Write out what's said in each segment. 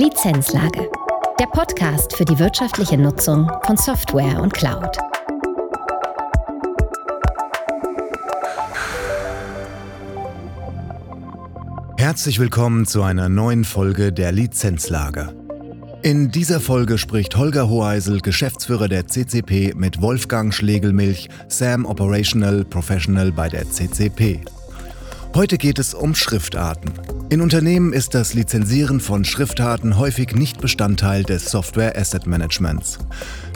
Lizenzlage. Der Podcast für die wirtschaftliche Nutzung von Software und Cloud. Herzlich willkommen zu einer neuen Folge der Lizenzlage. In dieser Folge spricht Holger Hoheisel, Geschäftsführer der CCP, mit Wolfgang Schlegelmilch, Sam Operational Professional bei der CCP. Heute geht es um Schriftarten. In Unternehmen ist das Lizenzieren von Schriftarten häufig nicht Bestandteil des Software Asset Managements.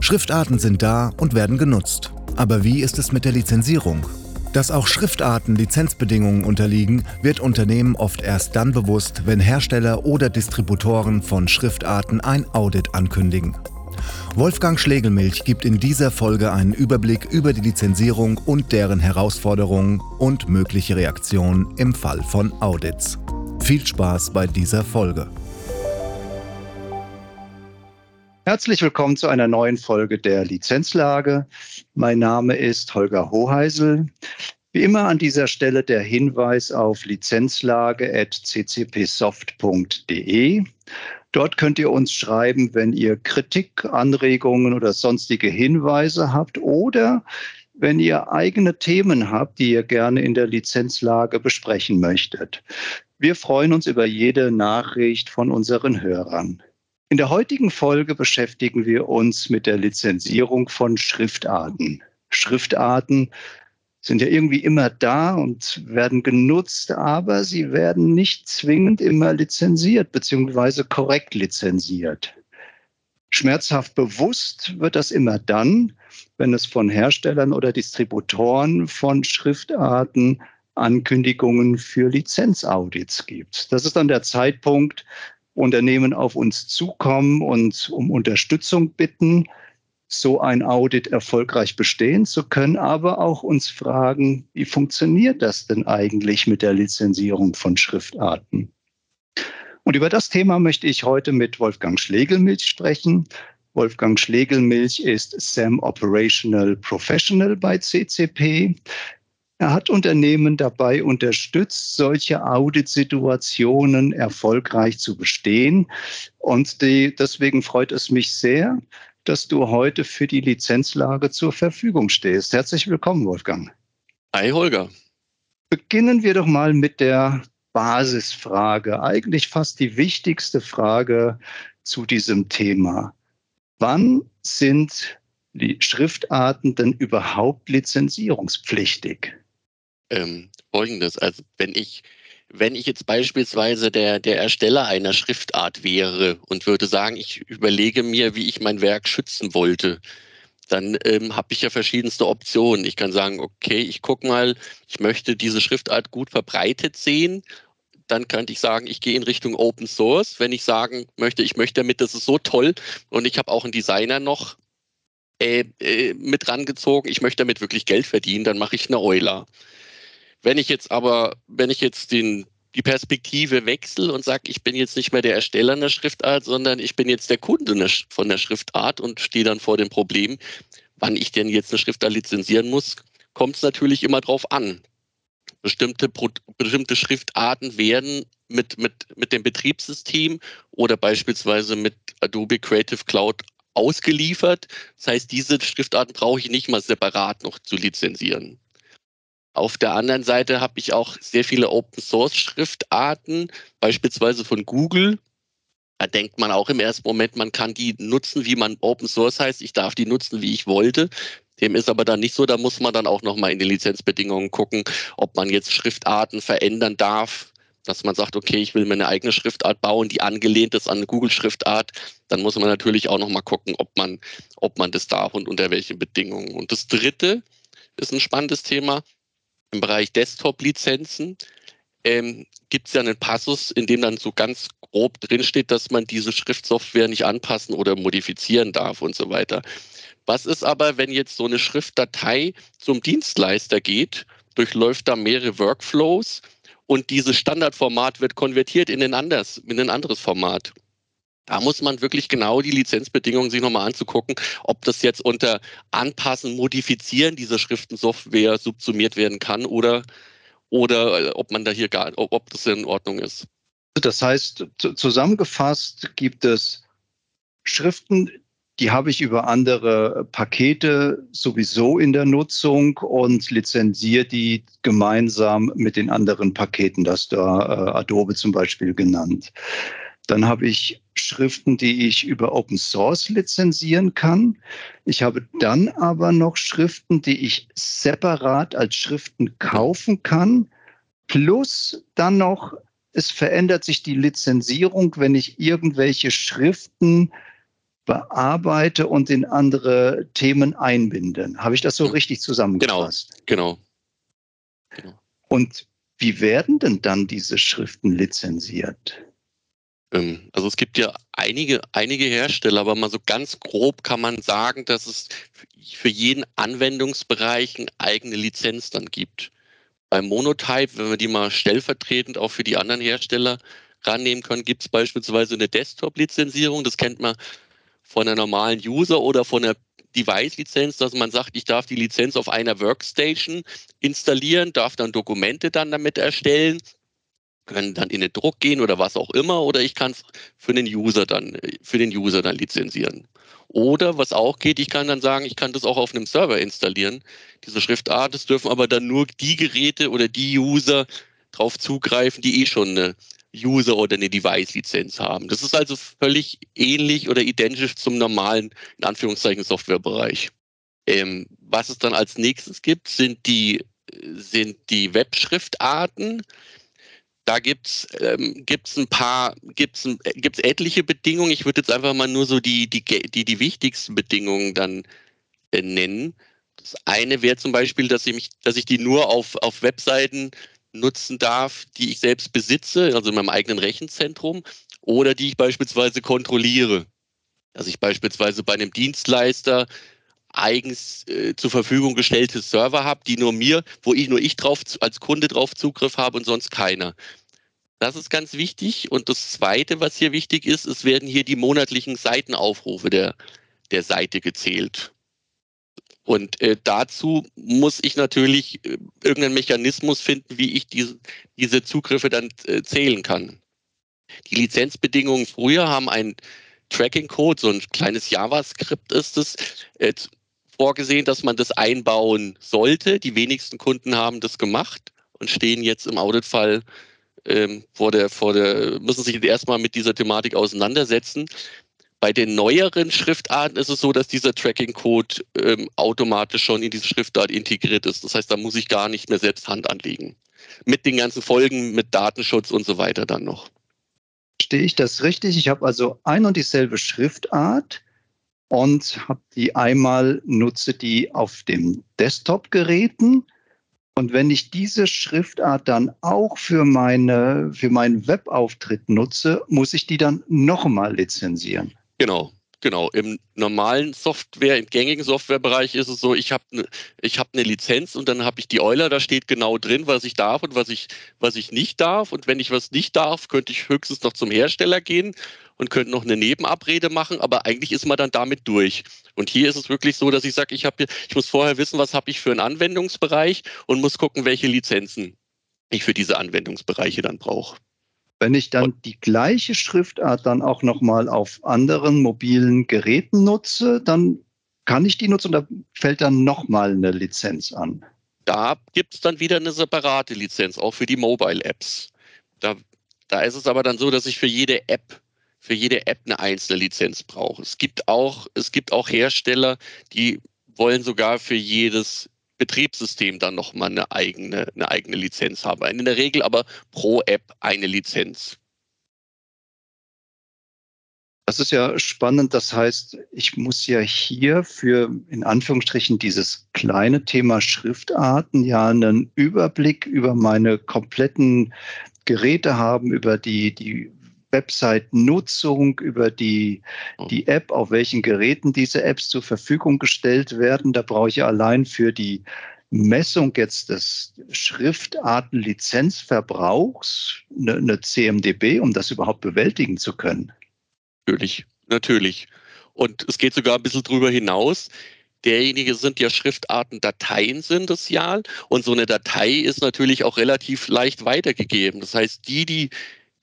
Schriftarten sind da und werden genutzt. Aber wie ist es mit der Lizenzierung? Dass auch Schriftarten Lizenzbedingungen unterliegen, wird Unternehmen oft erst dann bewusst, wenn Hersteller oder Distributoren von Schriftarten ein Audit ankündigen. Wolfgang Schlegelmilch gibt in dieser Folge einen Überblick über die Lizenzierung und deren Herausforderungen und mögliche Reaktionen im Fall von Audits. Viel Spaß bei dieser Folge. Herzlich willkommen zu einer neuen Folge der Lizenzlage. Mein Name ist Holger Hoheisel. Wie immer an dieser Stelle der Hinweis auf lizenzlage.ccpsoft.de. Dort könnt ihr uns schreiben, wenn ihr Kritik, Anregungen oder sonstige Hinweise habt oder wenn ihr eigene Themen habt, die ihr gerne in der Lizenzlage besprechen möchtet. Wir freuen uns über jede Nachricht von unseren Hörern. In der heutigen Folge beschäftigen wir uns mit der Lizenzierung von Schriftarten. Schriftarten sind ja irgendwie immer da und werden genutzt, aber sie werden nicht zwingend immer lizenziert bzw. korrekt lizenziert. Schmerzhaft bewusst wird das immer dann, wenn es von Herstellern oder Distributoren von Schriftarten Ankündigungen für Lizenzaudits gibt. Das ist dann der Zeitpunkt, Unternehmen auf uns zukommen und um Unterstützung bitten, so ein Audit erfolgreich bestehen zu können, aber auch uns fragen, wie funktioniert das denn eigentlich mit der Lizenzierung von Schriftarten? Und über das Thema möchte ich heute mit Wolfgang Schlegelmilch sprechen. Wolfgang Schlegelmilch ist SAM Operational Professional bei CCP. Er hat Unternehmen dabei unterstützt, solche Auditsituationen erfolgreich zu bestehen. Und die, deswegen freut es mich sehr, dass du heute für die Lizenzlage zur Verfügung stehst. Herzlich willkommen, Wolfgang. Hi, Holger. Beginnen wir doch mal mit der Basisfrage, eigentlich fast die wichtigste Frage zu diesem Thema. Wann sind die Schriftarten denn überhaupt lizenzierungspflichtig? Ähm, Folgendes, also wenn ich wenn ich jetzt beispielsweise der, der Ersteller einer Schriftart wäre und würde sagen, ich überlege mir, wie ich mein Werk schützen wollte, dann ähm, habe ich ja verschiedenste Optionen. Ich kann sagen, okay, ich gucke mal, ich möchte diese Schriftart gut verbreitet sehen. Dann könnte ich sagen, ich gehe in Richtung Open Source. Wenn ich sagen möchte, ich möchte damit, das ist so toll und ich habe auch einen Designer noch äh, äh, mit rangezogen, ich möchte damit wirklich Geld verdienen, dann mache ich eine Euler. Wenn ich jetzt aber, wenn ich jetzt den, die Perspektive wechsle und sage, ich bin jetzt nicht mehr der Ersteller einer Schriftart, sondern ich bin jetzt der Kunde von der Schriftart und stehe dann vor dem Problem, wann ich denn jetzt eine Schriftart lizenzieren muss, kommt es natürlich immer drauf an. Bestimmte, bestimmte Schriftarten werden mit, mit, mit dem Betriebssystem oder beispielsweise mit Adobe Creative Cloud ausgeliefert. Das heißt, diese Schriftarten brauche ich nicht mal separat noch zu lizenzieren. Auf der anderen Seite habe ich auch sehr viele Open-Source-Schriftarten, beispielsweise von Google. Da denkt man auch im ersten Moment, man kann die nutzen, wie man Open Source heißt. Ich darf die nutzen, wie ich wollte. Dem ist aber dann nicht so. Da muss man dann auch nochmal in die Lizenzbedingungen gucken, ob man jetzt Schriftarten verändern darf. Dass man sagt, okay, ich will mir eine eigene Schriftart bauen, die angelehnt ist an eine Google-Schriftart. Dann muss man natürlich auch nochmal gucken, ob man, ob man das darf und unter welchen Bedingungen. Und das dritte ist ein spannendes Thema im Bereich Desktop-Lizenzen ähm, gibt es ja einen Passus, in dem dann so ganz grob drinsteht, dass man diese Schriftsoftware nicht anpassen oder modifizieren darf und so weiter. Was ist aber, wenn jetzt so eine Schriftdatei zum Dienstleister geht, durchläuft da mehrere Workflows und dieses Standardformat wird konvertiert in ein, anderes, in ein anderes Format? Da muss man wirklich genau die Lizenzbedingungen sich nochmal anzugucken, ob das jetzt unter Anpassen, Modifizieren dieser Schriftensoftware subsumiert werden kann oder, oder äh, ob man da hier gar, ob das in Ordnung ist. Das heißt, zusammengefasst gibt es Schriften, die habe ich über andere Pakete sowieso in der Nutzung und lizenziere die gemeinsam mit den anderen Paketen, das da äh, Adobe zum Beispiel genannt. Dann habe ich Schriften, die ich über Open Source lizenzieren kann. Ich habe dann aber noch Schriften, die ich separat als Schriften kaufen kann. Plus dann noch, es verändert sich die Lizenzierung, wenn ich irgendwelche Schriften bearbeite und in andere Themen einbinde. Habe ich das so richtig zusammengefasst? Genau, genau. genau. Und wie werden denn dann diese Schriften lizenziert? Ähm, also es gibt ja einige, einige Hersteller, aber mal so ganz grob kann man sagen, dass es für jeden Anwendungsbereich eine eigene Lizenz dann gibt. Beim Monotype, wenn wir die mal stellvertretend auch für die anderen Hersteller rannehmen können, gibt es beispielsweise eine Desktop-Lizenzierung. Das kennt man von einer normalen User oder von einer Device-Lizenz, dass man sagt, ich darf die Lizenz auf einer Workstation installieren, darf dann Dokumente dann damit erstellen, können dann in den Druck gehen oder was auch immer, oder ich kann es für den User dann, für den User dann lizenzieren. Oder was auch geht, ich kann dann sagen, ich kann das auch auf einem Server installieren, diese Schriftart. Es dürfen aber dann nur die Geräte oder die User drauf zugreifen, die eh schon eine User oder eine Device-Lizenz haben. Das ist also völlig ähnlich oder identisch zum normalen, in Anführungszeichen, Softwarebereich. Ähm, was es dann als nächstes gibt, sind die, sind die Webschriftarten. Da gibt es ähm, gibt's ein paar, gibt es gibt's etliche Bedingungen. Ich würde jetzt einfach mal nur so die, die, die, die wichtigsten Bedingungen dann äh, nennen. Das eine wäre zum Beispiel, dass ich, mich, dass ich die nur auf, auf Webseiten nutzen darf, die ich selbst besitze, also in meinem eigenen Rechenzentrum, oder die ich beispielsweise kontrolliere. Dass ich beispielsweise bei einem Dienstleister eigens äh, zur Verfügung gestellte Server habe, die nur mir, wo ich nur ich drauf als Kunde drauf Zugriff habe und sonst keiner. Das ist ganz wichtig. Und das Zweite, was hier wichtig ist, es werden hier die monatlichen Seitenaufrufe der, der Seite gezählt. Und äh, dazu muss ich natürlich äh, irgendeinen Mechanismus finden, wie ich diese, diese Zugriffe dann äh, zählen kann. Die Lizenzbedingungen früher haben einen Tracking-Code, so ein kleines JavaScript ist es, äh, vorgesehen, dass man das einbauen sollte. Die wenigsten Kunden haben das gemacht und stehen jetzt im Auditfall ähm, vor der, vor der, müssen sich erstmal mit dieser Thematik auseinandersetzen. Bei den neueren Schriftarten ist es so, dass dieser Tracking-Code ähm, automatisch schon in diese Schriftart integriert ist. Das heißt, da muss ich gar nicht mehr selbst Hand anlegen. Mit den ganzen Folgen, mit Datenschutz und so weiter dann noch. Verstehe ich das richtig? Ich habe also ein und dieselbe Schriftart und habe die einmal, nutze die auf dem Desktop-Geräten. Und wenn ich diese Schriftart dann auch für, meine, für meinen Webauftritt nutze, muss ich die dann nochmal lizenzieren. Genau, genau. Im normalen Software, im gängigen Softwarebereich ist es so, ich habe ne, ich hab eine Lizenz und dann habe ich die Euler, da steht genau drin, was ich darf und was ich, was ich nicht darf. Und wenn ich was nicht darf, könnte ich höchstens noch zum Hersteller gehen und könnte noch eine Nebenabrede machen, aber eigentlich ist man dann damit durch. Und hier ist es wirklich so, dass ich sage, ich, ich muss vorher wissen, was habe ich für einen Anwendungsbereich und muss gucken, welche Lizenzen ich für diese Anwendungsbereiche dann brauche. Wenn ich dann die gleiche Schriftart dann auch nochmal auf anderen mobilen Geräten nutze, dann kann ich die nutzen und da fällt dann nochmal eine Lizenz an. Da gibt es dann wieder eine separate Lizenz, auch für die Mobile-Apps. Da, da ist es aber dann so, dass ich für jede App für jede App eine einzelne Lizenz brauche. Es gibt auch, es gibt auch Hersteller, die wollen sogar für jedes Betriebssystem dann nochmal eine eigene, eine eigene Lizenz haben. In der Regel aber pro App eine Lizenz. Das ist ja spannend. Das heißt, ich muss ja hier für in Anführungsstrichen dieses kleine Thema Schriftarten ja einen Überblick über meine kompletten Geräte haben, über die, die Website-Nutzung, über die, oh. die App, auf welchen Geräten diese Apps zur Verfügung gestellt werden. Da brauche ich allein für die Messung jetzt des Schriftartenlizenzverbrauchs eine, eine CMDB, um das überhaupt bewältigen zu können. Natürlich, natürlich. Und es geht sogar ein bisschen drüber hinaus. Derjenige sind ja Schriftarten, Dateien sind es ja. Und so eine Datei ist natürlich auch relativ leicht weitergegeben. Das heißt, die, die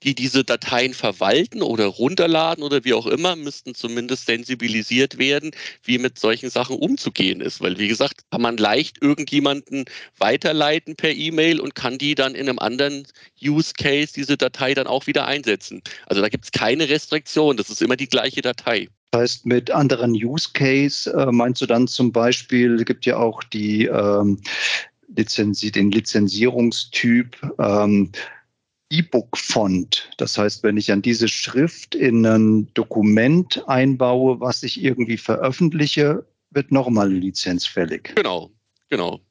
die diese Dateien verwalten oder runterladen oder wie auch immer, müssten zumindest sensibilisiert werden, wie mit solchen Sachen umzugehen ist. Weil, wie gesagt, kann man leicht irgendjemanden weiterleiten per E-Mail und kann die dann in einem anderen Use Case diese Datei dann auch wieder einsetzen. Also da gibt es keine Restriktion, das ist immer die gleiche Datei. Das heißt, mit anderen Use Case äh, meinst du dann zum Beispiel, es gibt ja auch die ähm, Lizenzi den Lizenzierungstyp ähm, E-Book-Font. Das heißt, wenn ich an diese Schrift in ein Dokument einbaue, was ich irgendwie veröffentliche, wird nochmal eine Lizenz fällig. Genau, genau.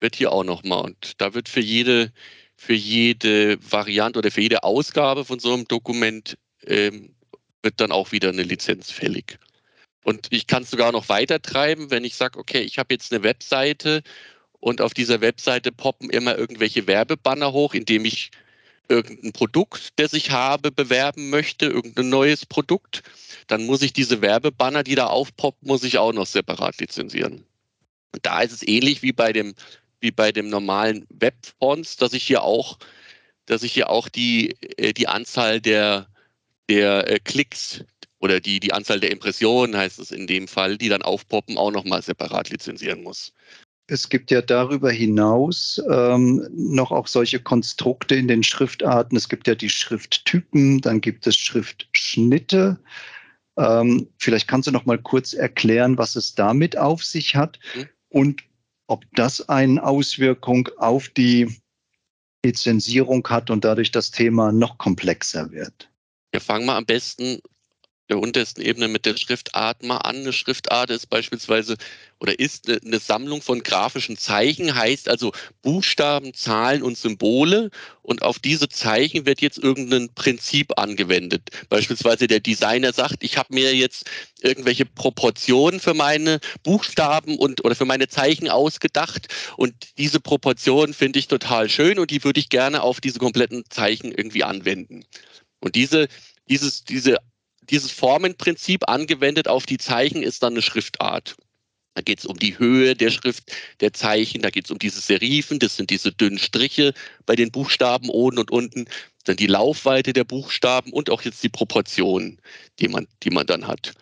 Wird hier auch nochmal. Und da wird für jede, für jede Variante oder für jede Ausgabe von so einem Dokument ähm, wird dann auch wieder eine Lizenz fällig. Und ich kann es sogar noch weiter treiben, wenn ich sage, okay, ich habe jetzt eine Webseite und auf dieser Webseite poppen immer irgendwelche Werbebanner hoch, indem ich irgendein Produkt, das ich habe, bewerben möchte, irgendein neues Produkt, dann muss ich diese Werbebanner, die da aufpoppen, muss ich auch noch separat lizenzieren. Und da ist es ähnlich wie bei dem, wie bei dem normalen Webfonts, dass ich hier auch, dass ich hier auch die, äh, die Anzahl der, der äh, Klicks oder die, die Anzahl der Impressionen heißt es in dem Fall, die dann aufpoppen, auch nochmal separat lizenzieren muss. Es gibt ja darüber hinaus ähm, noch auch solche Konstrukte in den Schriftarten. Es gibt ja die Schrifttypen, dann gibt es Schriftschnitte. Ähm, vielleicht kannst du noch mal kurz erklären, was es damit auf sich hat mhm. und ob das eine Auswirkung auf die Lizenzierung hat und dadurch das Thema noch komplexer wird. Wir fangen mal am besten der untersten Ebene mit der Schriftart mal an. Eine Schriftart ist beispielsweise oder ist eine Sammlung von grafischen Zeichen, heißt also Buchstaben, Zahlen und Symbole. Und auf diese Zeichen wird jetzt irgendein Prinzip angewendet. Beispielsweise der Designer sagt, ich habe mir jetzt irgendwelche Proportionen für meine Buchstaben und oder für meine Zeichen ausgedacht. Und diese Proportionen finde ich total schön und die würde ich gerne auf diese kompletten Zeichen irgendwie anwenden. Und diese dieses, diese dieses Formenprinzip angewendet auf die Zeichen ist dann eine Schriftart. Da geht es um die Höhe der Schrift, der Zeichen, da geht es um diese Serifen, das sind diese dünnen Striche bei den Buchstaben oben und unten, dann die Laufweite der Buchstaben und auch jetzt die Proportionen, die man, die man dann hat.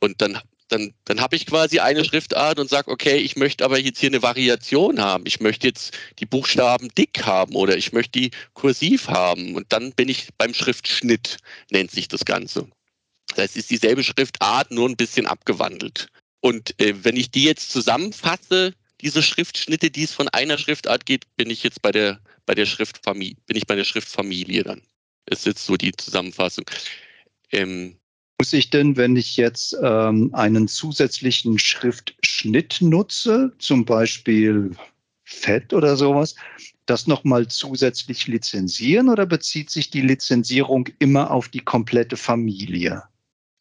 Und dann, dann, dann habe ich quasi eine Schriftart und sage, okay, ich möchte aber jetzt hier eine Variation haben. Ich möchte jetzt die Buchstaben dick haben oder ich möchte die kursiv haben. Und dann bin ich beim Schriftschnitt, nennt sich das Ganze. Das ist dieselbe Schriftart, nur ein bisschen abgewandelt. Und äh, wenn ich die jetzt zusammenfasse, diese Schriftschnitte, die es von einer Schriftart geht, bin ich jetzt bei der, bei der Schriftfamilie, bin ich bei der Schriftfamilie dann. Ist jetzt so die Zusammenfassung. Ähm, muss ich denn, wenn ich jetzt ähm, einen zusätzlichen Schriftschnitt nutze, zum Beispiel Fett oder sowas, das nochmal zusätzlich lizenzieren oder bezieht sich die Lizenzierung immer auf die komplette Familie?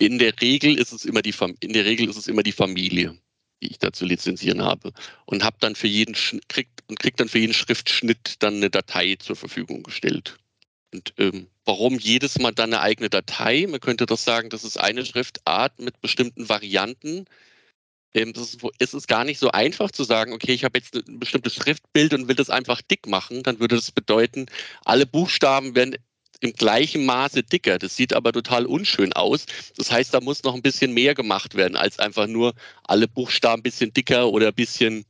In der Regel ist es immer die, in der Regel ist es immer die Familie, die ich da zu lizenzieren habe. Und habe dann für jeden kriegt, und kriegt dann für jeden Schriftschnitt dann eine Datei zur Verfügung gestellt. Und ähm, warum jedes Mal dann eine eigene Datei? Man könnte doch sagen, das ist eine Schriftart mit bestimmten Varianten. Ähm, das ist, ist es gar nicht so einfach zu sagen, okay, ich habe jetzt ein bestimmtes Schriftbild und will das einfach dick machen. Dann würde das bedeuten, alle Buchstaben werden im gleichen Maße dicker. Das sieht aber total unschön aus. Das heißt, da muss noch ein bisschen mehr gemacht werden, als einfach nur alle Buchstaben ein bisschen dicker oder ein bisschen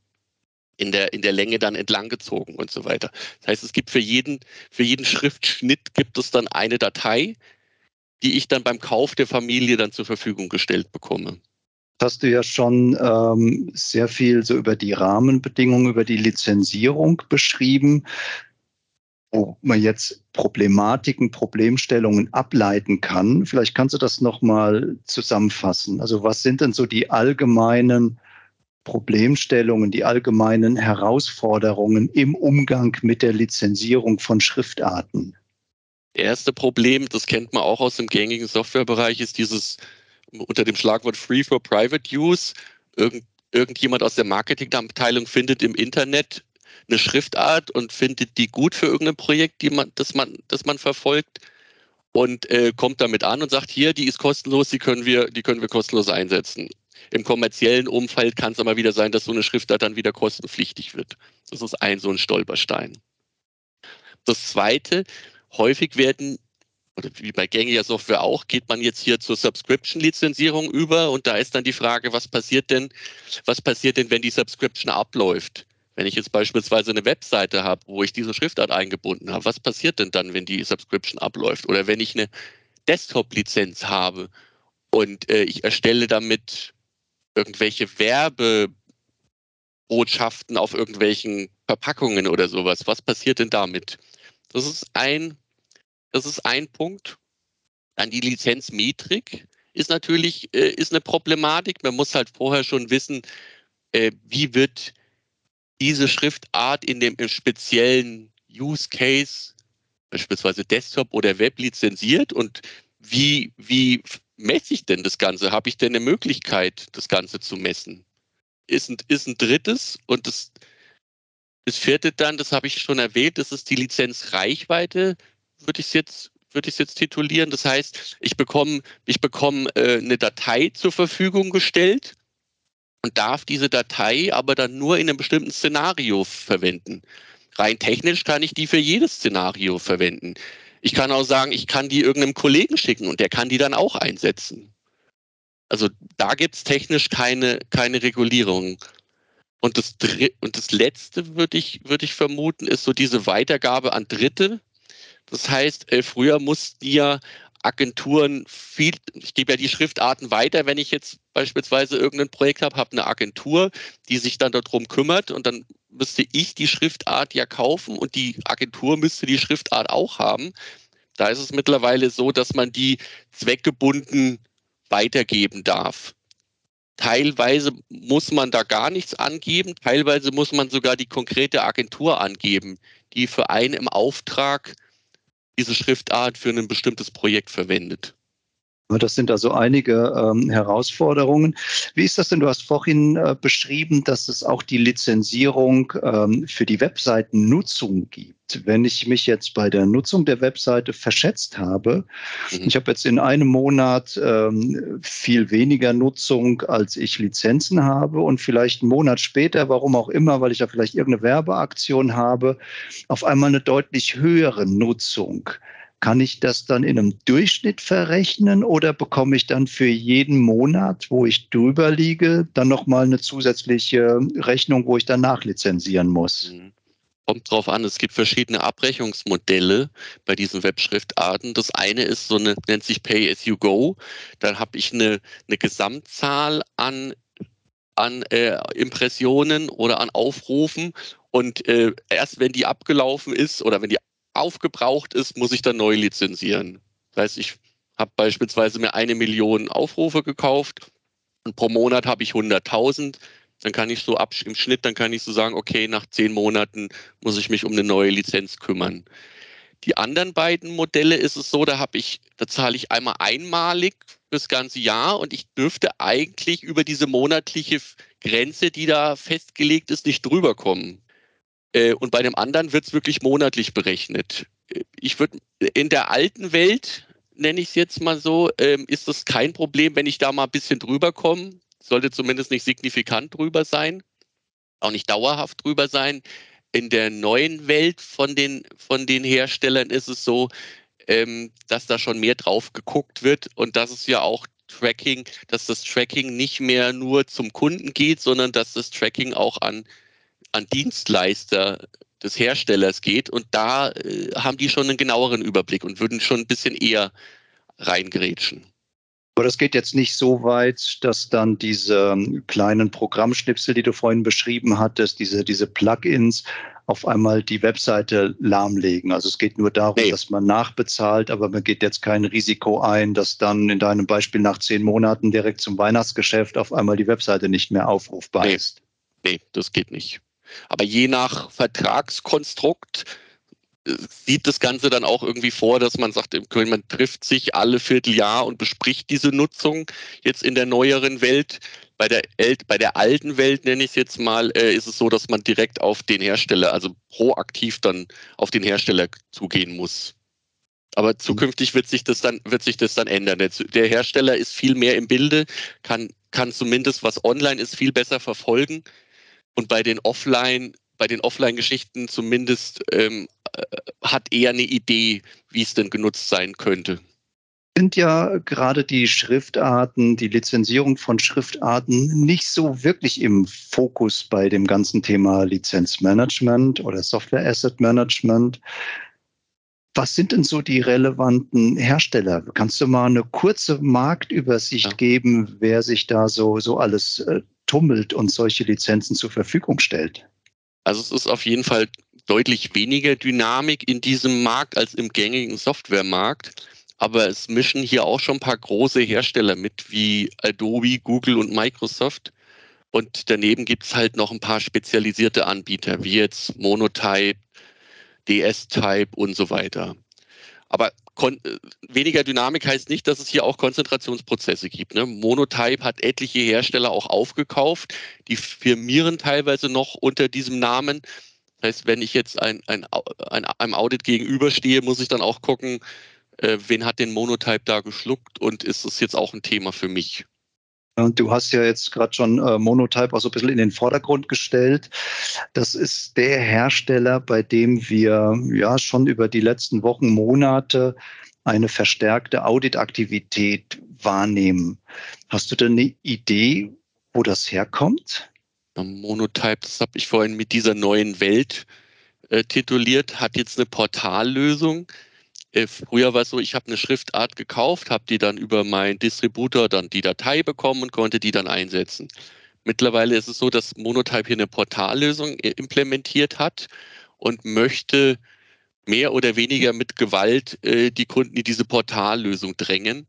in der, in der Länge dann entlang gezogen und so weiter. Das heißt, es gibt für jeden, für jeden Schriftschnitt gibt es dann eine Datei, die ich dann beim Kauf der Familie dann zur Verfügung gestellt bekomme hast du ja schon ähm, sehr viel so über die Rahmenbedingungen, über die Lizenzierung beschrieben wo man jetzt Problematiken, Problemstellungen ableiten kann. Vielleicht kannst du das nochmal zusammenfassen. Also was sind denn so die allgemeinen Problemstellungen, die allgemeinen Herausforderungen im Umgang mit der Lizenzierung von Schriftarten? Erste Problem, das kennt man auch aus dem gängigen Softwarebereich, ist dieses unter dem Schlagwort Free for Private Use. Irgend, irgendjemand aus der Marketingabteilung findet im Internet eine Schriftart und findet die gut für irgendein Projekt, die man, das, man, das man verfolgt und äh, kommt damit an und sagt, hier, die ist kostenlos, die können wir, die können wir kostenlos einsetzen. Im kommerziellen Umfeld kann es aber wieder sein, dass so eine Schriftart dann wieder kostenpflichtig wird. Das ist ein so ein Stolperstein. Das zweite, häufig werden oder wie bei gängiger Software auch, geht man jetzt hier zur Subscription-Lizenzierung über und da ist dann die Frage, was passiert denn, was passiert denn, wenn die Subscription abläuft? Wenn ich jetzt beispielsweise eine Webseite habe, wo ich diese Schriftart eingebunden habe, was passiert denn dann, wenn die Subscription abläuft? Oder wenn ich eine Desktop-Lizenz habe und äh, ich erstelle damit irgendwelche Werbebotschaften auf irgendwelchen Verpackungen oder sowas, was passiert denn damit? Das ist ein, das ist ein Punkt. Dann die Lizenzmetrik ist natürlich äh, ist eine Problematik. Man muss halt vorher schon wissen, äh, wie wird diese Schriftart in dem speziellen Use Case, beispielsweise Desktop oder Web, lizenziert und wie, wie messe ich denn das Ganze? Habe ich denn eine Möglichkeit, das Ganze zu messen? Ist ein, ist ein drittes und das, das vierte dann, das habe ich schon erwähnt, das ist die Lizenzreichweite, würde ich es jetzt würde ich es jetzt titulieren. Das heißt, ich bekomme, ich bekomme äh, eine Datei zur Verfügung gestellt und darf diese Datei aber dann nur in einem bestimmten Szenario verwenden. Rein technisch kann ich die für jedes Szenario verwenden. Ich kann auch sagen, ich kann die irgendeinem Kollegen schicken und der kann die dann auch einsetzen. Also da gibt es technisch keine, keine Regulierung. Und das, und das Letzte, würde ich, würd ich vermuten, ist so diese Weitergabe an Dritte. Das heißt, äh, früher mussten ja Agenturen viel, ich gebe ja die Schriftarten weiter, wenn ich jetzt beispielsweise irgendein Projekt habe, habe eine Agentur, die sich dann darum kümmert und dann müsste ich die Schriftart ja kaufen und die Agentur müsste die Schriftart auch haben. Da ist es mittlerweile so, dass man die zweckgebunden weitergeben darf. Teilweise muss man da gar nichts angeben, teilweise muss man sogar die konkrete Agentur angeben, die für einen im Auftrag diese Schriftart für ein bestimmtes Projekt verwendet. Das sind also einige ähm, Herausforderungen. Wie ist das denn? Du hast vorhin äh, beschrieben, dass es auch die Lizenzierung ähm, für die Webseitennutzung gibt. Wenn ich mich jetzt bei der Nutzung der Webseite verschätzt habe, mhm. ich habe jetzt in einem Monat ähm, viel weniger Nutzung, als ich Lizenzen habe und vielleicht einen Monat später, warum auch immer, weil ich ja vielleicht irgendeine Werbeaktion habe, auf einmal eine deutlich höhere Nutzung. Kann ich das dann in einem Durchschnitt verrechnen oder bekomme ich dann für jeden Monat, wo ich drüber liege, dann nochmal eine zusätzliche Rechnung, wo ich dann nachlizenzieren muss? Mhm. Kommt drauf an, es gibt verschiedene Abrechnungsmodelle bei diesen Webschriftarten. Das eine ist so eine, nennt sich Pay as you go. Dann habe ich eine, eine Gesamtzahl an, an äh, Impressionen oder an Aufrufen und äh, erst wenn die abgelaufen ist oder wenn die aufgebraucht ist, muss ich dann neu lizenzieren. Das heißt, ich habe beispielsweise mir eine Million Aufrufe gekauft und pro Monat habe ich 100.000. Dann kann ich so ab, im Schnitt, dann kann ich so sagen, okay, nach zehn Monaten muss ich mich um eine neue Lizenz kümmern. Die anderen beiden Modelle ist es so, da habe ich, da zahle ich einmal einmalig das ganze Jahr und ich dürfte eigentlich über diese monatliche Grenze, die da festgelegt ist, nicht drüber kommen. Äh, und bei dem anderen wird es wirklich monatlich berechnet. Äh, ich würde in der alten Welt, nenne ich es jetzt mal so, ähm, ist das kein Problem, wenn ich da mal ein bisschen drüber komme. Sollte zumindest nicht signifikant drüber sein, auch nicht dauerhaft drüber sein. In der neuen Welt von den, von den Herstellern ist es so, ähm, dass da schon mehr drauf geguckt wird und dass es ja auch Tracking, dass das Tracking nicht mehr nur zum Kunden geht, sondern dass das Tracking auch an an Dienstleister des Herstellers geht. Und da äh, haben die schon einen genaueren Überblick und würden schon ein bisschen eher reingrätschen. Aber das geht jetzt nicht so weit, dass dann diese ähm, kleinen Programmschnipsel, die du vorhin beschrieben hattest, diese, diese Plugins auf einmal die Webseite lahmlegen. Also es geht nur darum, nee. dass man nachbezahlt, aber man geht jetzt kein Risiko ein, dass dann in deinem Beispiel nach zehn Monaten direkt zum Weihnachtsgeschäft auf einmal die Webseite nicht mehr aufrufbar nee. ist. Nee, das geht nicht. Aber je nach Vertragskonstrukt äh, sieht das Ganze dann auch irgendwie vor, dass man sagt, man trifft sich alle Vierteljahr und bespricht diese Nutzung jetzt in der neueren Welt. Bei der, bei der alten Welt, nenne ich es jetzt mal, äh, ist es so, dass man direkt auf den Hersteller, also proaktiv dann auf den Hersteller zugehen muss. Aber zukünftig wird sich das dann, wird sich das dann ändern. Der Hersteller ist viel mehr im Bilde, kann, kann zumindest, was online ist, viel besser verfolgen und bei den Offline, bei den Offline-Geschichten zumindest ähm, äh, hat eher eine Idee, wie es denn genutzt sein könnte sind ja gerade die Schriftarten, die Lizenzierung von Schriftarten nicht so wirklich im Fokus bei dem ganzen Thema Lizenzmanagement oder Software Asset Management. Was sind denn so die relevanten Hersteller? Kannst du mal eine kurze Marktübersicht ja. geben, wer sich da so, so alles äh, tummelt und solche Lizenzen zur Verfügung stellt? Also es ist auf jeden Fall deutlich weniger Dynamik in diesem Markt als im gängigen Softwaremarkt. Aber es mischen hier auch schon ein paar große Hersteller mit, wie Adobe, Google und Microsoft. Und daneben gibt es halt noch ein paar spezialisierte Anbieter, wie jetzt Monotype, DS-Type und so weiter. Aber weniger Dynamik heißt nicht, dass es hier auch Konzentrationsprozesse gibt. Ne? Monotype hat etliche Hersteller auch aufgekauft. Die firmieren teilweise noch unter diesem Namen. Das heißt, wenn ich jetzt ein, ein, ein, einem Audit gegenüberstehe, muss ich dann auch gucken, äh, wen hat den Monotype da geschluckt und ist es jetzt auch ein Thema für mich? Und du hast ja jetzt gerade schon äh, Monotype auch so ein bisschen in den Vordergrund gestellt. Das ist der Hersteller, bei dem wir ja schon über die letzten Wochen, Monate eine verstärkte Auditaktivität wahrnehmen. Hast du denn eine Idee, wo das herkommt? Monotype, das habe ich vorhin mit dieser neuen Welt äh, tituliert, hat jetzt eine Portallösung, früher war es so, ich habe eine Schriftart gekauft, habe die dann über meinen Distributor dann die Datei bekommen und konnte die dann einsetzen. Mittlerweile ist es so, dass Monotype hier eine Portallösung äh, implementiert hat und möchte mehr oder weniger mit Gewalt äh, die Kunden in diese Portallösung drängen.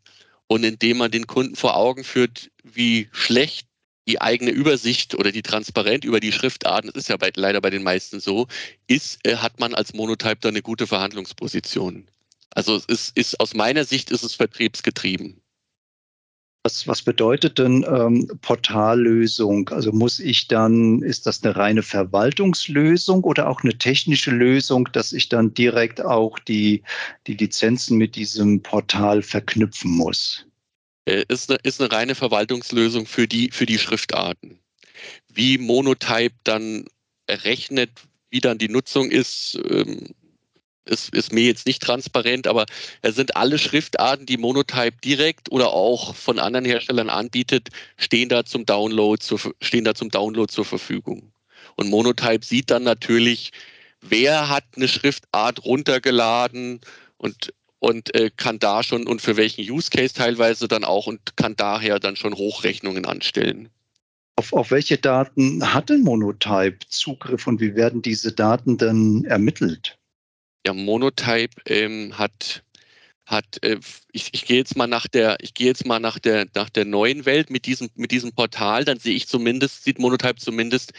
Und indem man den Kunden vor Augen führt, wie schlecht die eigene Übersicht oder die Transparenz über die Schriftarten, das ist ja bei, leider bei den meisten so, ist, äh, hat man als Monotype da eine gute Verhandlungsposition. Also es ist, ist aus meiner Sicht ist es vertriebsgetrieben. Was, was bedeutet denn ähm, Portallösung? Also muss ich dann, ist das eine reine Verwaltungslösung oder auch eine technische Lösung, dass ich dann direkt auch die, die Lizenzen mit diesem Portal verknüpfen muss? Äh, ist eine, ist eine reine Verwaltungslösung für die, für die Schriftarten. Wie Monotype dann errechnet, wie dann die Nutzung ist, ähm, ist, ist mir jetzt nicht transparent, aber es sind alle Schriftarten, die Monotype direkt oder auch von anderen Herstellern anbietet, stehen da zum Download zur, stehen da zum Download zur Verfügung. Und Monotype sieht dann natürlich, wer hat eine Schriftart runtergeladen und und äh, kann da schon und für welchen Use Case teilweise dann auch und kann daher dann schon Hochrechnungen anstellen. Auf, auf welche Daten hat denn Monotype Zugriff und wie werden diese Daten denn ermittelt? Ja, Monotype ähm, hat hat äh, ich, ich gehe jetzt mal nach der ich gehe jetzt mal nach der nach der neuen Welt mit diesem mit diesem Portal. Dann sehe ich zumindest sieht Monotype zumindest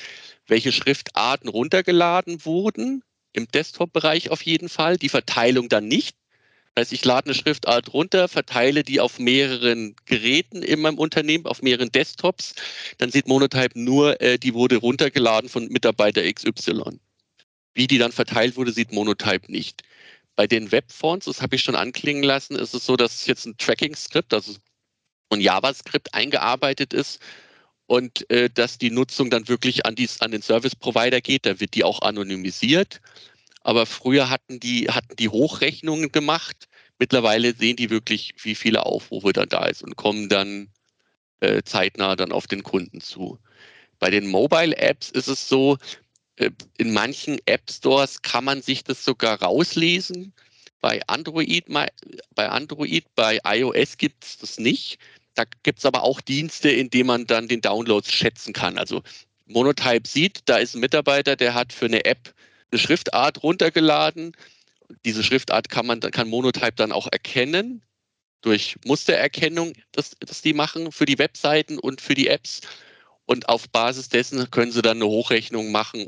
welche Schriftarten runtergeladen wurden. Im Desktop-Bereich auf jeden Fall. Die Verteilung dann nicht. Das heißt ich lade eine Schriftart runter verteile die auf mehreren Geräten in meinem Unternehmen auf mehreren Desktops. Dann sieht Monotype nur äh, die wurde runtergeladen von Mitarbeiter XY wie die dann verteilt wurde, sieht Monotype nicht. Bei den Webfonts, das habe ich schon anklingen lassen, ist es so, dass jetzt ein Tracking-Skript, also ein JavaScript eingearbeitet ist und äh, dass die Nutzung dann wirklich an, dies, an den Service-Provider geht. Da wird die auch anonymisiert. Aber früher hatten die, hatten die Hochrechnungen gemacht. Mittlerweile sehen die wirklich, wie viele Aufrufe dann da ist und kommen dann äh, zeitnah dann auf den Kunden zu. Bei den Mobile Apps ist es so, in manchen App Stores kann man sich das sogar rauslesen. Bei Android, bei Android, bei iOS gibt es das nicht. Da gibt es aber auch Dienste, in denen man dann den Downloads schätzen kann. Also Monotype sieht, da ist ein Mitarbeiter, der hat für eine App eine Schriftart runtergeladen. Diese Schriftart kann man, kann Monotype dann auch erkennen durch Mustererkennung, das, das die machen für die Webseiten und für die Apps. Und auf Basis dessen können sie dann eine Hochrechnung machen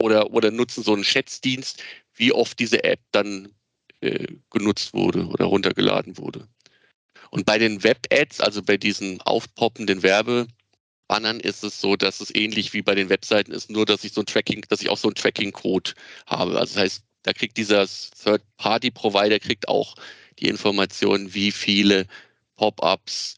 oder, oder nutzen so einen Schätzdienst, wie oft diese App dann äh, genutzt wurde oder runtergeladen wurde. Und bei den Web-Ads, also bei diesen aufpoppenden Werbebannern, ist es so, dass es ähnlich wie bei den Webseiten ist, nur dass ich so ein Tracking, dass ich auch so einen Tracking-Code habe. Also das heißt, da kriegt dieser Third-Party-Provider kriegt auch die Information, wie viele Pop-ups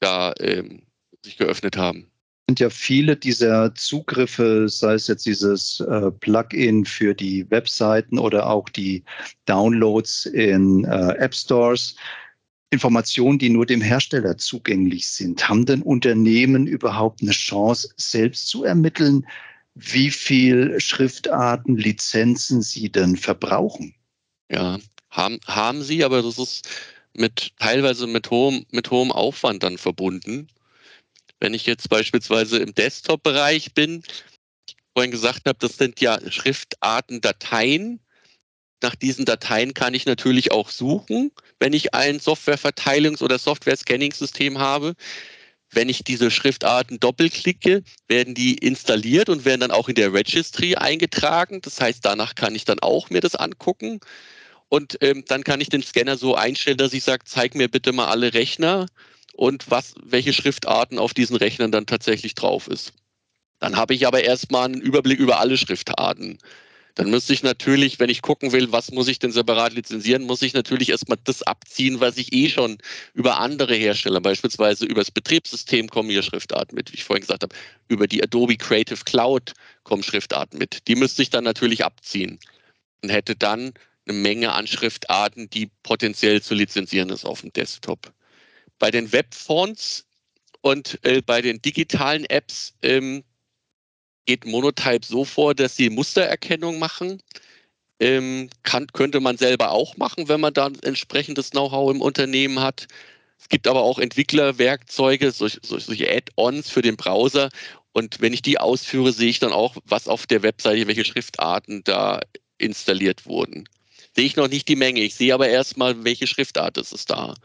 da ähm, sich geöffnet haben. sind ja viele dieser Zugriffe, sei es jetzt dieses äh, Plugin für die Webseiten oder auch die Downloads in äh, App Stores, Informationen, die nur dem Hersteller zugänglich sind. Haben denn Unternehmen überhaupt eine Chance, selbst zu ermitteln, wie viel Schriftarten, Lizenzen sie denn verbrauchen? Ja, haben, haben sie, aber das ist mit teilweise mit hohem, mit hohem Aufwand dann verbunden. Wenn ich jetzt beispielsweise im Desktop-Bereich bin, vorhin gesagt habe, das sind ja Schriftarten, Dateien. Nach diesen Dateien kann ich natürlich auch suchen, wenn ich ein Softwareverteilungs- oder Software-Scanning-System habe. Wenn ich diese Schriftarten doppelklicke, werden die installiert und werden dann auch in der Registry eingetragen. Das heißt, danach kann ich dann auch mir das angucken. Und ähm, dann kann ich den Scanner so einstellen, dass ich sage, zeig mir bitte mal alle Rechner und was, welche Schriftarten auf diesen Rechnern dann tatsächlich drauf ist. Dann habe ich aber erstmal einen Überblick über alle Schriftarten. Dann müsste ich natürlich, wenn ich gucken will, was muss ich denn separat lizenzieren, muss ich natürlich erstmal das abziehen, was ich eh schon über andere Hersteller, beispielsweise über das Betriebssystem kommen hier Schriftarten mit, wie ich vorhin gesagt habe, über die Adobe Creative Cloud kommen Schriftarten mit. Die müsste ich dann natürlich abziehen und hätte dann eine Menge an Schriftarten, die potenziell zu lizenzieren ist auf dem Desktop. Bei den Webfonts und äh, bei den digitalen Apps ähm, geht Monotype so vor, dass sie Mustererkennung machen. Ähm, kann, könnte man selber auch machen, wenn man da entsprechendes Know-how im Unternehmen hat. Es gibt aber auch Entwicklerwerkzeuge, solche, solche Add-ons für den Browser. Und wenn ich die ausführe, sehe ich dann auch, was auf der Webseite, welche Schriftarten da installiert wurden. Sehe ich noch nicht die Menge. Ich sehe aber erstmal, welche Schriftart ist es da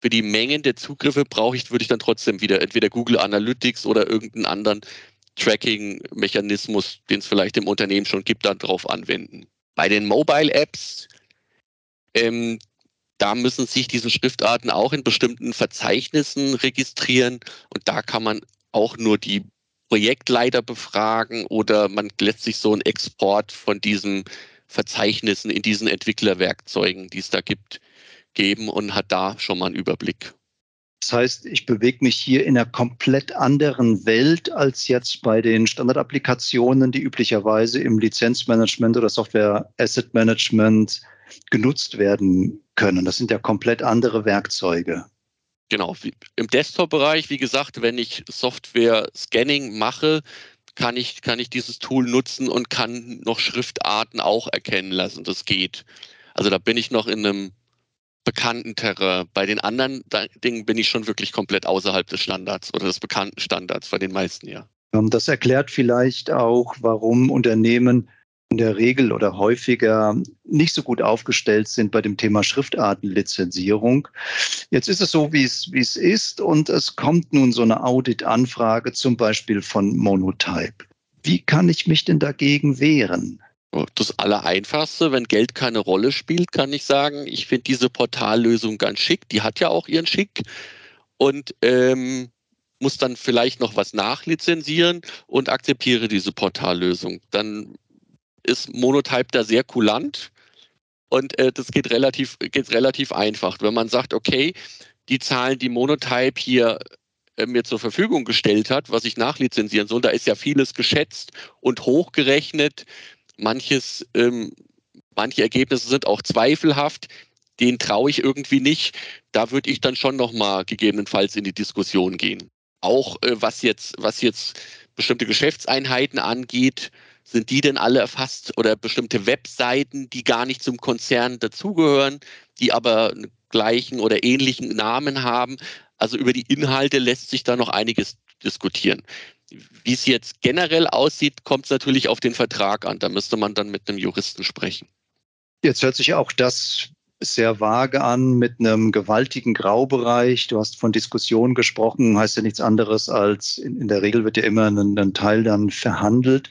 für die Mengen der Zugriffe brauche ich, würde ich dann trotzdem wieder entweder Google Analytics oder irgendeinen anderen Tracking-Mechanismus, den es vielleicht im Unternehmen schon gibt, dann drauf anwenden. Bei den Mobile-Apps, ähm, da müssen sich diese Schriftarten auch in bestimmten Verzeichnissen registrieren und da kann man auch nur die Projektleiter befragen oder man lässt sich so einen Export von diesen Verzeichnissen in diesen Entwicklerwerkzeugen, die es da gibt, geben und hat da schon mal einen Überblick. Das heißt, ich bewege mich hier in einer komplett anderen Welt als jetzt bei den Standardapplikationen, die üblicherweise im Lizenzmanagement oder Software Asset Management genutzt werden können. Das sind ja komplett andere Werkzeuge. Genau. Im Desktop-Bereich, wie gesagt, wenn ich Software-Scanning mache, kann ich, kann ich dieses Tool nutzen und kann noch Schriftarten auch erkennen lassen. Das geht. Also da bin ich noch in einem bekannten Terrain. Bei den anderen Dingen bin ich schon wirklich komplett außerhalb des Standards oder des bekannten Standards, bei den meisten ja. Ähm, das erklärt vielleicht auch, warum Unternehmen in der Regel oder häufiger nicht so gut aufgestellt sind bei dem Thema Schriftartenlizenzierung. Jetzt ist es so, wie es, wie es ist und es kommt nun so eine Audit-Anfrage zum Beispiel von Monotype. Wie kann ich mich denn dagegen wehren? Das Allereinfachste, wenn Geld keine Rolle spielt, kann ich sagen, ich finde diese Portallösung ganz schick. Die hat ja auch ihren Schick und ähm, muss dann vielleicht noch was nachlizenzieren und akzeptiere diese Portallösung. Dann ist Monotype da sehr kulant und äh, das geht relativ, geht relativ einfach. Wenn man sagt, okay, die Zahlen, die Monotype hier äh, mir zur Verfügung gestellt hat, was ich nachlizenzieren soll, da ist ja vieles geschätzt und hochgerechnet manches, ähm, manche Ergebnisse sind auch zweifelhaft, denen traue ich irgendwie nicht. Da würde ich dann schon nochmal gegebenenfalls in die Diskussion gehen. Auch äh, was jetzt, was jetzt bestimmte Geschäftseinheiten angeht, sind die denn alle erfasst oder bestimmte Webseiten, die gar nicht zum Konzern dazugehören, die aber einen gleichen oder ähnlichen Namen haben? Also über die Inhalte lässt sich da noch einiges diskutieren. Wie es jetzt generell aussieht, kommt es natürlich auf den Vertrag an. Da müsste man dann mit einem Juristen sprechen. Jetzt hört sich auch das sehr vage an mit einem gewaltigen Graubereich. Du hast von Diskussionen gesprochen, heißt ja nichts anderes als in, in der Regel wird ja immer ein, ein, Teil dann verhandelt.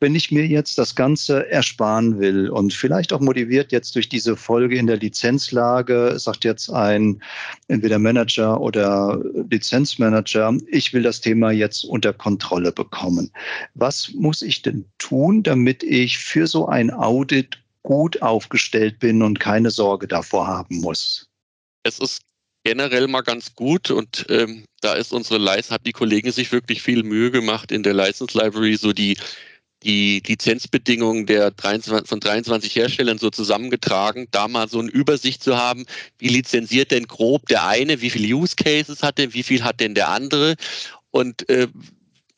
Wenn ich mir jetzt das Ganze ersparen will und vielleicht auch motiviert jetzt durch diese Folge in der Lizenzlage, sagt jetzt ein entweder Manager oder Lizenzmanager, ich will das Thema jetzt unter Kontrolle bekommen. Was muss ich denn tun, damit ich für so ein Audit gut aufgestellt bin und keine Sorge davor haben muss. Es ist generell mal ganz gut und ähm, da ist unsere License, hat die Kollegen sich wirklich viel Mühe gemacht in der License Library, so die, die Lizenzbedingungen der 23, von 23 Herstellern so zusammengetragen, da mal so eine Übersicht zu haben, wie lizenziert denn grob der eine, wie viele Use Cases hat der, wie viel hat denn der andere und äh,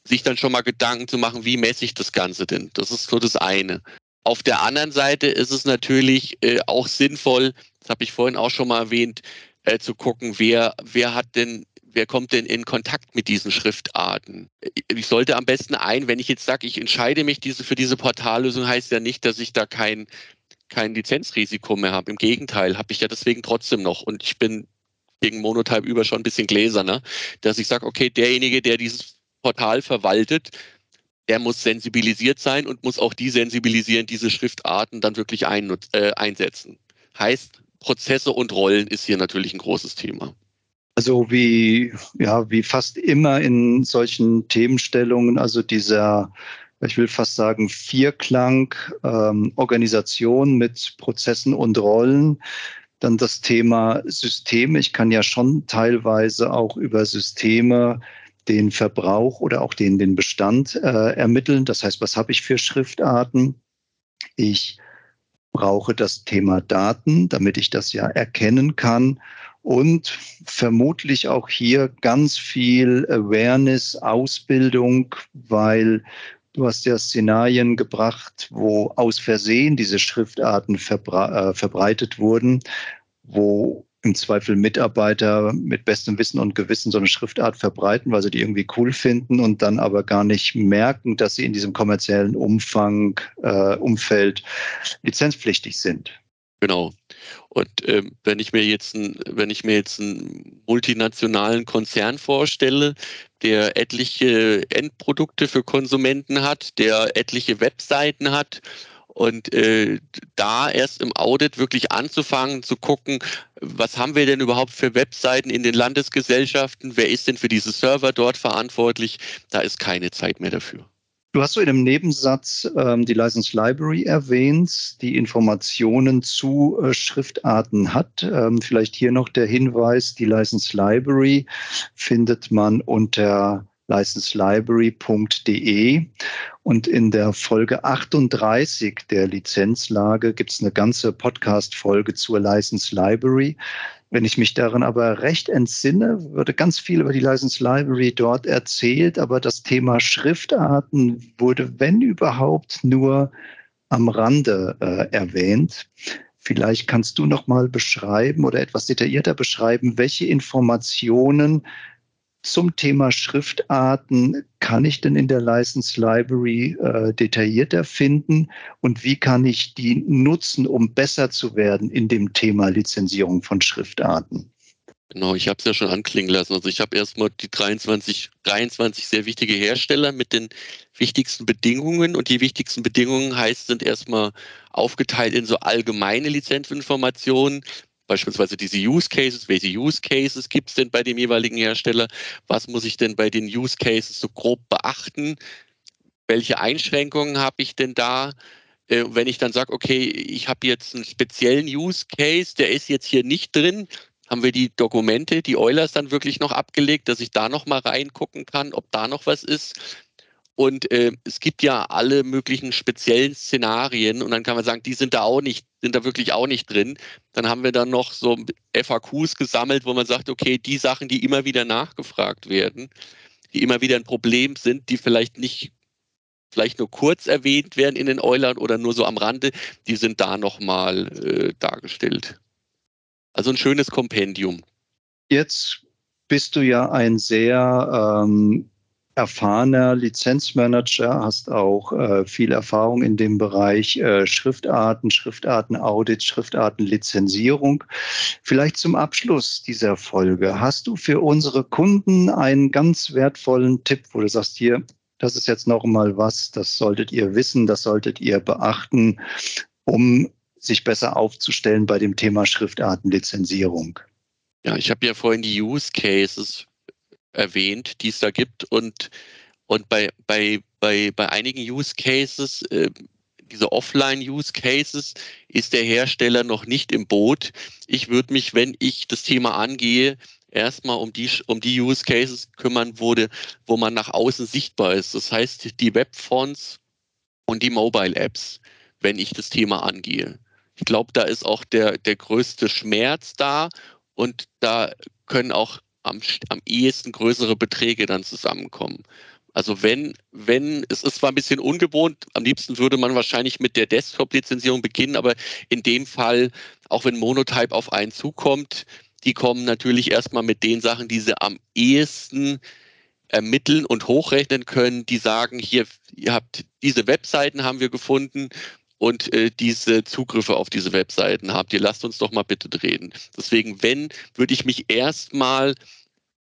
sich dann schon mal Gedanken zu machen, wie messe ich das Ganze denn? Das ist so das eine. Auf der anderen Seite ist es natürlich äh, auch sinnvoll, das habe ich vorhin auch schon mal erwähnt, äh, zu gucken, wer, wer hat denn wer kommt denn in Kontakt mit diesen Schriftarten? Ich sollte am besten ein, wenn ich jetzt sage, ich entscheide mich diese, für diese Portallösung, heißt ja nicht, dass ich da kein, kein Lizenzrisiko mehr habe. Im Gegenteil, habe ich ja deswegen trotzdem noch. Und ich bin gegen Monotype über schon ein bisschen gläserner, dass ich sage, okay, derjenige, der dieses Portal verwaltet, der muss sensibilisiert sein und muss auch die sensibilisieren, diese Schriftarten dann wirklich ein, äh, einsetzen. Heißt, Prozesse und Rollen ist hier natürlich ein großes Thema. Also wie, ja, wie fast immer in solchen Themenstellungen, also dieser, ich will fast sagen, Vierklang, ähm, Organisation mit Prozessen und Rollen. Dann das Thema Systeme. Ich kann ja schon teilweise auch über Systeme den Verbrauch oder auch den, den Bestand äh, ermitteln. Das heißt, was habe ich für Schriftarten? Ich brauche das Thema Daten, damit ich das ja erkennen kann und vermutlich auch hier ganz viel Awareness, Ausbildung, weil du hast ja Szenarien gebracht, wo aus Versehen diese Schriftarten äh, verbreitet wurden, wo im Zweifel Mitarbeiter mit bestem Wissen und Gewissen so eine Schriftart verbreiten, weil sie die irgendwie cool finden und dann aber gar nicht merken, dass sie in diesem kommerziellen Umfang, äh, Umfeld lizenzpflichtig sind. Genau. Und ähm, wenn ich mir jetzt ein, wenn ich mir jetzt einen multinationalen Konzern vorstelle, der etliche Endprodukte für Konsumenten hat, der etliche Webseiten hat und äh, da erst im Audit wirklich anzufangen, zu gucken, was haben wir denn überhaupt für Webseiten in den Landesgesellschaften, wer ist denn für diese Server dort verantwortlich, da ist keine Zeit mehr dafür. Du hast so in einem Nebensatz ähm, die License Library erwähnt, die Informationen zu äh, Schriftarten hat. Ähm, vielleicht hier noch der Hinweis, die License Library findet man unter licenselibrary.de. Und in der Folge 38 der Lizenzlage gibt es eine ganze Podcast-Folge zur License Library. Wenn ich mich darin aber recht entsinne, wurde ganz viel über die License Library dort erzählt, aber das Thema Schriftarten wurde, wenn überhaupt, nur am Rande äh, erwähnt. Vielleicht kannst du noch mal beschreiben oder etwas detaillierter beschreiben, welche Informationen zum Thema Schriftarten kann ich denn in der License Library äh, detaillierter finden und wie kann ich die nutzen, um besser zu werden in dem Thema Lizenzierung von Schriftarten? Genau, ich habe es ja schon anklingen lassen. Also ich habe erstmal die 23, 23 sehr wichtige Hersteller mit den wichtigsten Bedingungen und die wichtigsten Bedingungen heißt sind erstmal aufgeteilt in so allgemeine Lizenzinformationen, beispielsweise diese Use Cases, welche Use Cases gibt es denn bei dem jeweiligen Hersteller, was muss ich denn bei den Use Cases so grob beachten, welche Einschränkungen habe ich denn da, äh, wenn ich dann sage, okay, ich habe jetzt einen speziellen Use Case, der ist jetzt hier nicht drin, haben wir die Dokumente, die Eulers dann wirklich noch abgelegt, dass ich da noch mal reingucken kann, ob da noch was ist. Und äh, es gibt ja alle möglichen speziellen Szenarien und dann kann man sagen, die sind da auch nicht, sind da wirklich auch nicht drin. Dann haben wir dann noch so FAQs gesammelt, wo man sagt, okay, die Sachen, die immer wieder nachgefragt werden, die immer wieder ein Problem sind, die vielleicht nicht, vielleicht nur kurz erwähnt werden in den Eulern oder nur so am Rande, die sind da nochmal äh, dargestellt. Also ein schönes Kompendium. Jetzt bist du ja ein sehr ähm, erfahrener Lizenzmanager, hast auch äh, viel Erfahrung in dem Bereich äh, Schriftarten, Schriftartenaudit, Schriftartenlizenzierung. Vielleicht zum Abschluss dieser Folge. Hast du für unsere Kunden einen ganz wertvollen Tipp, wo du sagst, hier, das ist jetzt noch mal was, das solltet ihr wissen, das solltet ihr beachten, um sich besser aufzustellen bei dem Thema Schriftartenlizenzierung? Ja, ich habe ja vorhin die Use Cases erwähnt, die es da gibt. Und, und bei, bei, bei, bei einigen Use Cases äh, diese Offline-Use-Cases ist der Hersteller noch nicht im Boot. Ich würde mich, wenn ich das Thema angehe, erstmal um die, um die Use Cases kümmern wurde, wo man nach außen sichtbar ist. Das heißt, die Webfonts und die Mobile Apps, wenn ich das Thema angehe. Ich glaube, da ist auch der, der größte Schmerz da und da können auch am, am ehesten größere Beträge dann zusammenkommen. Also wenn, wenn, es ist zwar ein bisschen ungewohnt, am liebsten würde man wahrscheinlich mit der Desktop-Lizenzierung beginnen, aber in dem Fall, auch wenn Monotype auf einen zukommt, die kommen natürlich erstmal mit den Sachen, die sie am ehesten ermitteln und hochrechnen können, die sagen, hier, ihr habt diese Webseiten haben wir gefunden und äh, diese Zugriffe auf diese Webseiten habt ihr. Lasst uns doch mal bitte reden. Deswegen, wenn, würde ich mich erstmal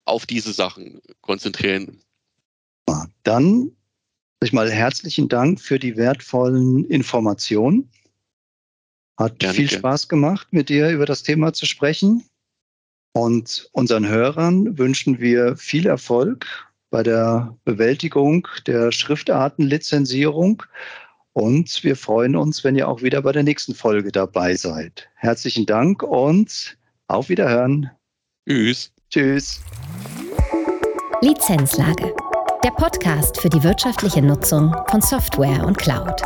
auf diese Sachen konzentrieren. Dann ich mal herzlichen Dank für die wertvollen Informationen. Hat Gerne. viel Spaß gemacht, mit dir über das Thema zu sprechen. Und unseren Hörern wünschen wir viel Erfolg bei der Bewältigung der Schriftartenlizenzierung. Und wir freuen uns, wenn ihr auch wieder bei der nächsten Folge dabei seid. Herzlichen Dank und auf Wiederhören. Tschüss. Tschüss. Lizenzlage. Der Podcast für die wirtschaftliche Nutzung von Software und Cloud.